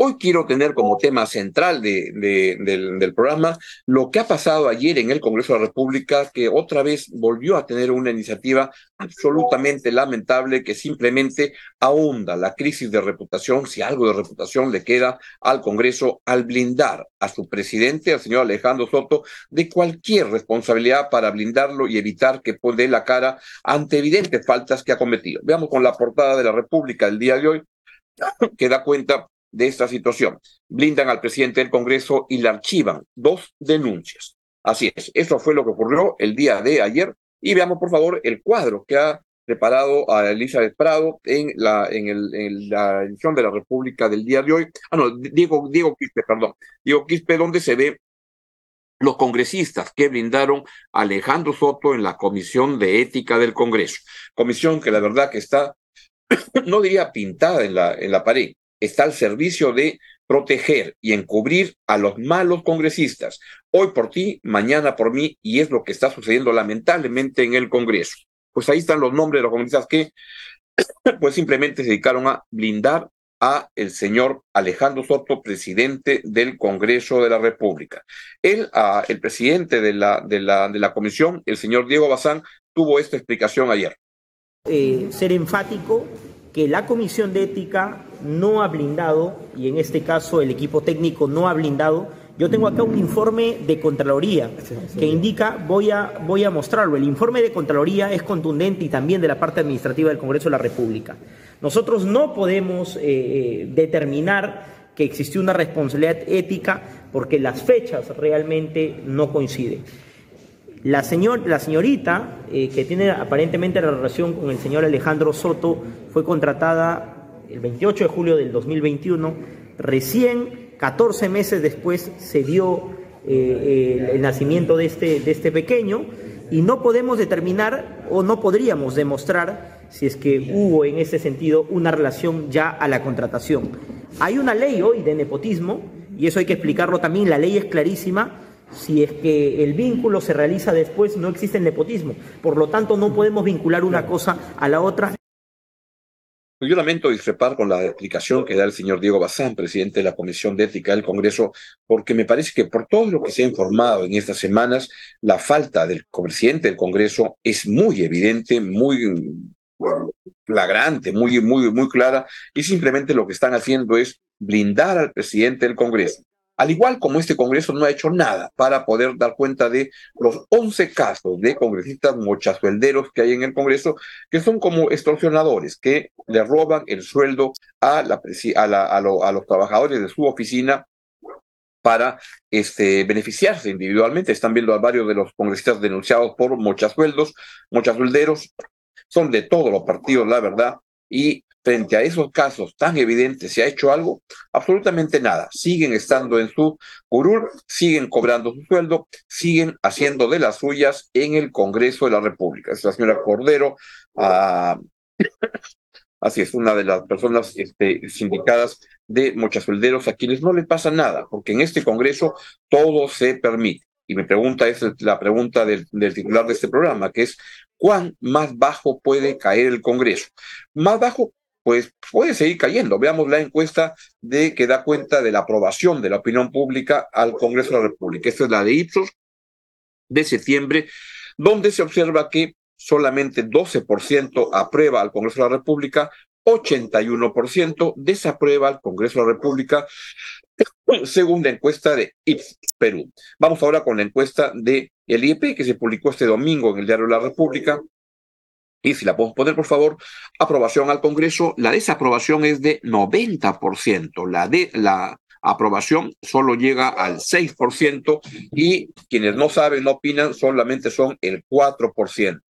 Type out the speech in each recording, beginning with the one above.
Hoy quiero tener como tema central de, del, del, programa lo que ha pasado ayer en el Congreso de la República, que otra vez volvió a tener una iniciativa absolutamente lamentable que simplemente ahonda la crisis de reputación, si algo de reputación le queda al Congreso, al blindar a su presidente, al señor Alejandro Soto, de cualquier responsabilidad para blindarlo y evitar que dé la cara ante evidentes faltas que ha cometido. Veamos con la portada de la República del día de hoy, que da cuenta de esta situación. Blindan al presidente del Congreso y le archivan dos denuncias. Así es, eso fue lo que ocurrió el día de ayer. Y veamos, por favor, el cuadro que ha preparado a Elizabeth Prado en la, en, el, la edición de la República del día de hoy. Ah, no, Diego, Diego Quispe, perdón. Diego Quispe, donde se ve los congresistas que brindaron a Alejandro Soto en la Comisión de Ética del Congreso. Comisión que la verdad que está, no diría pintada en la, en la pared, está al servicio de proteger y encubrir a los malos congresistas. Hoy por ti, mañana por mí, y es lo que está sucediendo lamentablemente en el Congreso. Pues ahí están los nombres de los congresistas que pues simplemente se dedicaron a blindar a el señor Alejandro Soto, presidente del Congreso de la República. Él, el presidente de la, de, la, de la comisión, el señor Diego Bazán, tuvo esta explicación ayer. Eh, ser enfático que la Comisión de Ética no ha blindado, y en este caso el equipo técnico no ha blindado. Yo tengo acá un informe de Contraloría que indica, voy a, voy a mostrarlo, el informe de Contraloría es contundente y también de la parte administrativa del Congreso de la República. Nosotros no podemos eh, eh, determinar que existió una responsabilidad ética porque las fechas realmente no coinciden. La, señor, la señorita, eh, que tiene aparentemente la relación con el señor Alejandro Soto, fue contratada el 28 de julio del 2021. Recién, 14 meses después, se dio eh, el, nacimiento de este, de este pequeño y no podemos determinar o no podríamos demostrar si es que hubo en ese sentido una relación ya a la contratación. Hay una ley hoy de nepotismo y eso hay que explicarlo también, la ley es clarísima si es que el vínculo se realiza después, no existe el nepotismo. Por lo tanto, no podemos vincular una cosa a la otra. Yo lamento discrepar con la explicación que da el señor Diego Bazán, presidente de la Comisión de Ética del Congreso, porque me parece que por todo lo que se ha informado en estas semanas, la falta del presidente del Congreso es muy evidente, muy flagrante, muy, muy, muy clara, y simplemente lo que están haciendo es blindar al presidente del Congreso. Al igual como este Congreso no ha hecho nada para poder dar cuenta de los 11 casos de congresistas mochazuelderos que hay en el Congreso, que son como extorsionadores, que le roban el sueldo a, la, a, los trabajadores de su oficina para este, beneficiarse individualmente. Están viendo a varios de los congresistas denunciados por mochazueldos, mochazuelderos, son de todos los partidos, la verdad, y frente a esos casos tan evidentes, ¿se ha hecho algo? Absolutamente nada. Siguen estando en su curul, siguen cobrando su sueldo, siguen haciendo de las suyas en el Congreso de la República. Es la señora Cordero, ah, así es, una de las personas este, sindicadas de mochasuelderos a quienes no les pasa nada, porque en este Congreso todo se permite. Y mi pregunta es la pregunta del, del titular de este programa, que es, ¿cuán más bajo puede caer el Congreso? Más bajo pues puede seguir cayendo. Veamos la encuesta que da cuenta de la aprobación de la opinión pública al Congreso de la República. Esta es la de Ipsos de septiembre, donde se observa que solamente 12% aprueba al Congreso de la República, 81% desaprueba al Congreso de la República, según la encuesta de Ipsos Perú. Vamos ahora con la encuesta de el IEP que se publicó este domingo en el Diario de la República, y si la podemos poner, por favor, aprobación al Congreso, la desaprobación es de 90%, la de la aprobación solo llega al 6% y quienes no saben, no opinan, solamente son el 4%.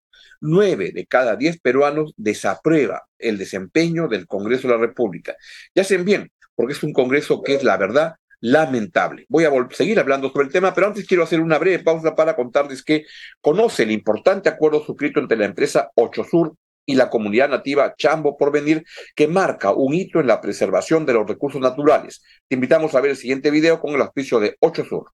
Nueve de cada diez peruanos desaprueba el desempeño del Congreso de la República. Ya hacen bien, porque es un Congreso que es la verdad lamentable. Voy a seguir hablando sobre el tema, pero antes quiero hacer una breve pausa para contarles que conoce el importante acuerdo suscrito entre la empresa Ocho Sur y la comunidad nativa Chambo por venir, que marca un hito en la preservación de los recursos naturales. Te invitamos a ver el siguiente video con el auspicio de Ocho Sur.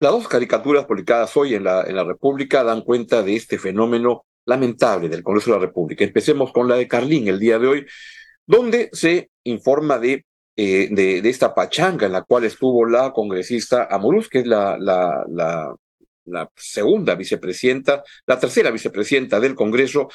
Las dos caricaturas publicadas hoy en la, en la República dan cuenta de este fenómeno lamentable del Congreso de la República. Empecemos con la de Carlín el día de hoy, donde se informa de, eh, de, esta pachanga en la cual estuvo la congresista Amorús, que es la, la, segunda vicepresidenta, la tercera vicepresidenta del Congreso,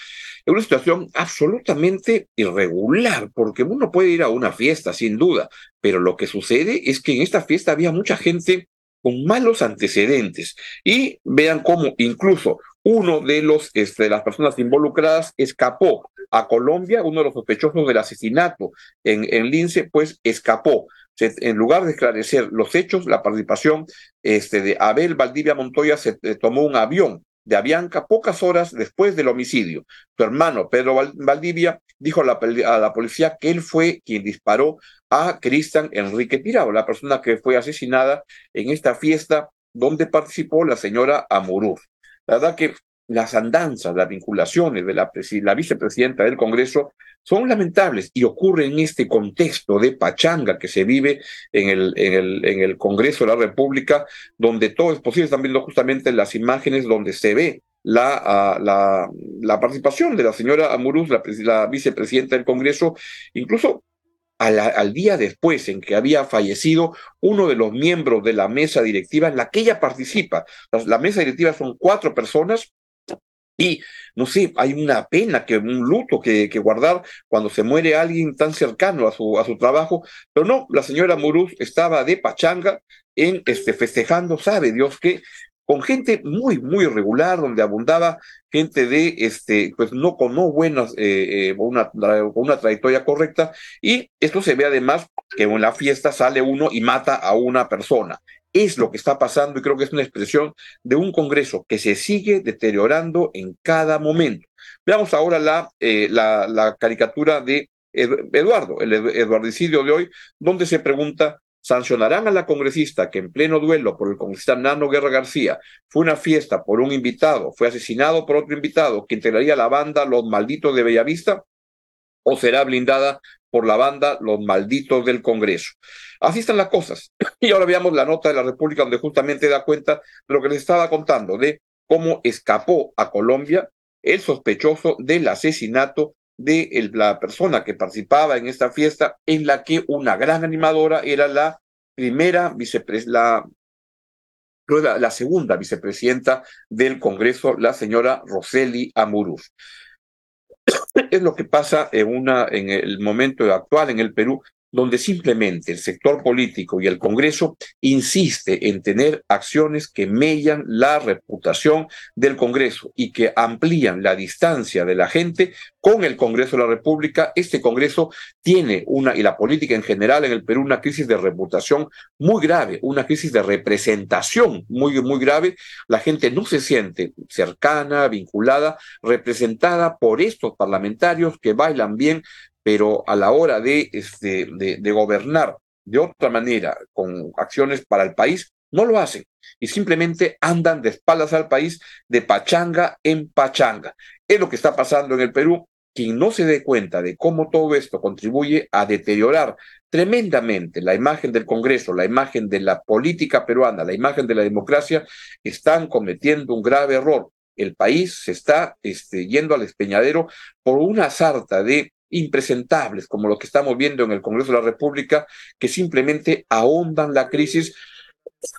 en una situación absolutamente irregular, porque uno puede ir a una fiesta, sin duda, pero lo que sucede es que en esta fiesta había mucha gente con malos antecedentes. Y vean cómo incluso uno de los este, las personas involucradas escapó a Colombia, uno de los sospechosos del asesinato en, en Lince, pues escapó. en lugar de esclarecer los hechos, la participación este, de Abel Valdivia Montoya se eh, tomó un avión de Avianca pocas horas después del homicidio. Su hermano, Pedro Valdivia, dijo a la, policía que él fue quien disparó a Cristian Enrique Tirado, la persona que fue asesinada en esta fiesta donde participó la señora Amuruz. La verdad que las andanzas, las vinculaciones de la, la, vicepresidenta del Congreso son lamentables y ocurren en este contexto de pachanga que se vive en el, en el, en el Congreso de la República, donde todo es posible. Están viendo justamente las imágenes donde se ve la, ah, la, la participación de la señora Amuruz, la vicepresidenta del Congreso, incluso al, día después en que había fallecido uno de los miembros de la mesa directiva en la que ella participa. La, mesa directiva son cuatro personas y, no sé, hay una pena, que un luto que, que, guardar cuando se muere alguien tan cercano a su, a su trabajo, pero no, la señora Muruz estaba de pachanga en este, festejando, sabe Dios que con gente muy, muy regular, donde abundaba gente de, este, pues no con no buenas, eh, eh, una, trayectoria correcta, y esto se ve además que en la fiesta sale uno y mata a una persona. Es lo que está pasando y creo que es una expresión de un Congreso que se sigue deteriorando en cada momento. Veamos ahora la, eh, la, la caricatura de Eduardo, el eduardicidio de hoy, donde se pregunta sancionarán a la congresista que en pleno duelo por el congresista Nano Guerra García fue una fiesta por un invitado, fue asesinado por otro invitado que integraría la banda Los Malditos de Bellavista, o será blindada por la banda Los Malditos del Congreso. Así están las cosas. Y ahora veamos la nota de la República donde justamente da cuenta de lo que les estaba contando, de cómo escapó a Colombia el sospechoso del asesinato de la persona que participaba en esta fiesta, en la que una gran animadora era la primera vicepresidenta, la, la, segunda vicepresidenta del Congreso, la señora Roseli Amuruz. Es lo que pasa en, una, en el momento actual en el Perú, donde simplemente el sector político y el Congreso insiste en tener acciones que mellan la reputación del Congreso y que amplían la distancia de la gente con el Congreso de la República. Este Congreso tiene una, y la política en general en el Perú, una crisis de reputación muy grave, una crisis de representación muy, muy grave. La gente no se siente cercana, vinculada, representada por estos parlamentarios que bailan bien, pero a la hora de, este, gobernar de otra manera, con acciones para el país, no lo hacen y simplemente andan de espaldas al país de pachanga en pachanga. Es lo que está pasando en el Perú. Quien no se dé cuenta de cómo todo esto contribuye a deteriorar tremendamente la imagen del Congreso, la imagen de la política peruana, la imagen de la democracia, están cometiendo un grave error. El país se está este, yendo al espeñadero por una sarta de impresentables, como lo que estamos viendo en el Congreso de la República, que simplemente ahondan la crisis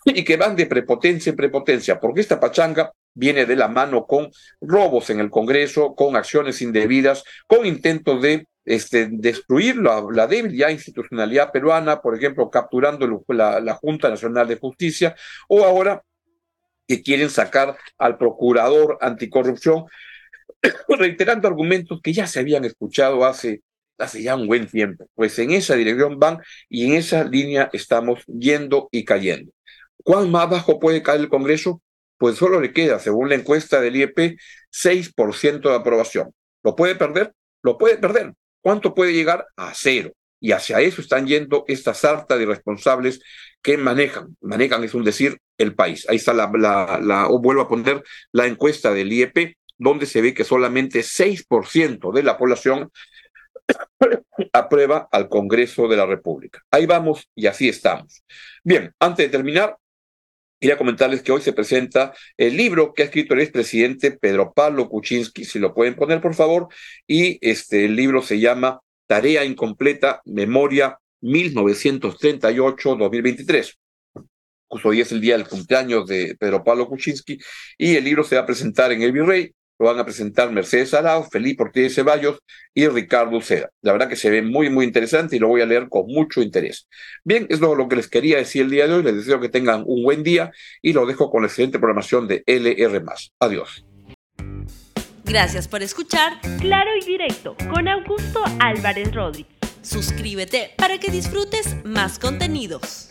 y que van de prepotencia en prepotencia, porque esta pachanga viene de la mano con robos en el Congreso, con acciones indebidas, con intentos de este, destruir la, débil ya institucionalidad peruana, por ejemplo, capturando la Junta Nacional de Justicia, o ahora que quieren sacar al procurador anticorrupción reiterando argumentos que ya se habían escuchado hace, hace ya un buen tiempo. Pues en esa dirección van y en esa línea estamos yendo y cayendo. ¿Cuán más bajo puede caer el Congreso? Pues solo le queda, según la encuesta del IEP, 6% de aprobación. ¿Lo puede perder? Lo puede perder. ¿Cuánto puede llegar? A cero. Y hacia eso están yendo estas sarta de responsables que manejan, manejan es un decir, el país. Ahí está la, la, la, o vuelvo a poner la encuesta del IEP, donde se ve que solamente 6% de la población aprueba al Congreso de la República. Ahí vamos y así estamos. Bien, antes de terminar, Quería comentarles que hoy se presenta el libro que ha escrito el expresidente Pedro Pablo Kuczynski, si lo pueden poner por favor, y este el libro se llama Tarea incompleta, Memoria 1938-2023. Justo hoy es el día del cumpleaños de Pedro Pablo Kuczynski y el libro se va a presentar en el Virrey lo van a presentar Mercedes Arao, Felipe Ortiz Ceballos y Ricardo Seda. La verdad que se ve muy, muy interesante y lo voy a leer con mucho interés. Bien, es lo que les quería decir el día de hoy. Les deseo que tengan un buen día y lo dejo con la excelente programación de LR. Adiós. Gracias por escuchar Claro y Directo con Augusto Álvarez Rodríguez. Suscríbete para que disfrutes más contenidos.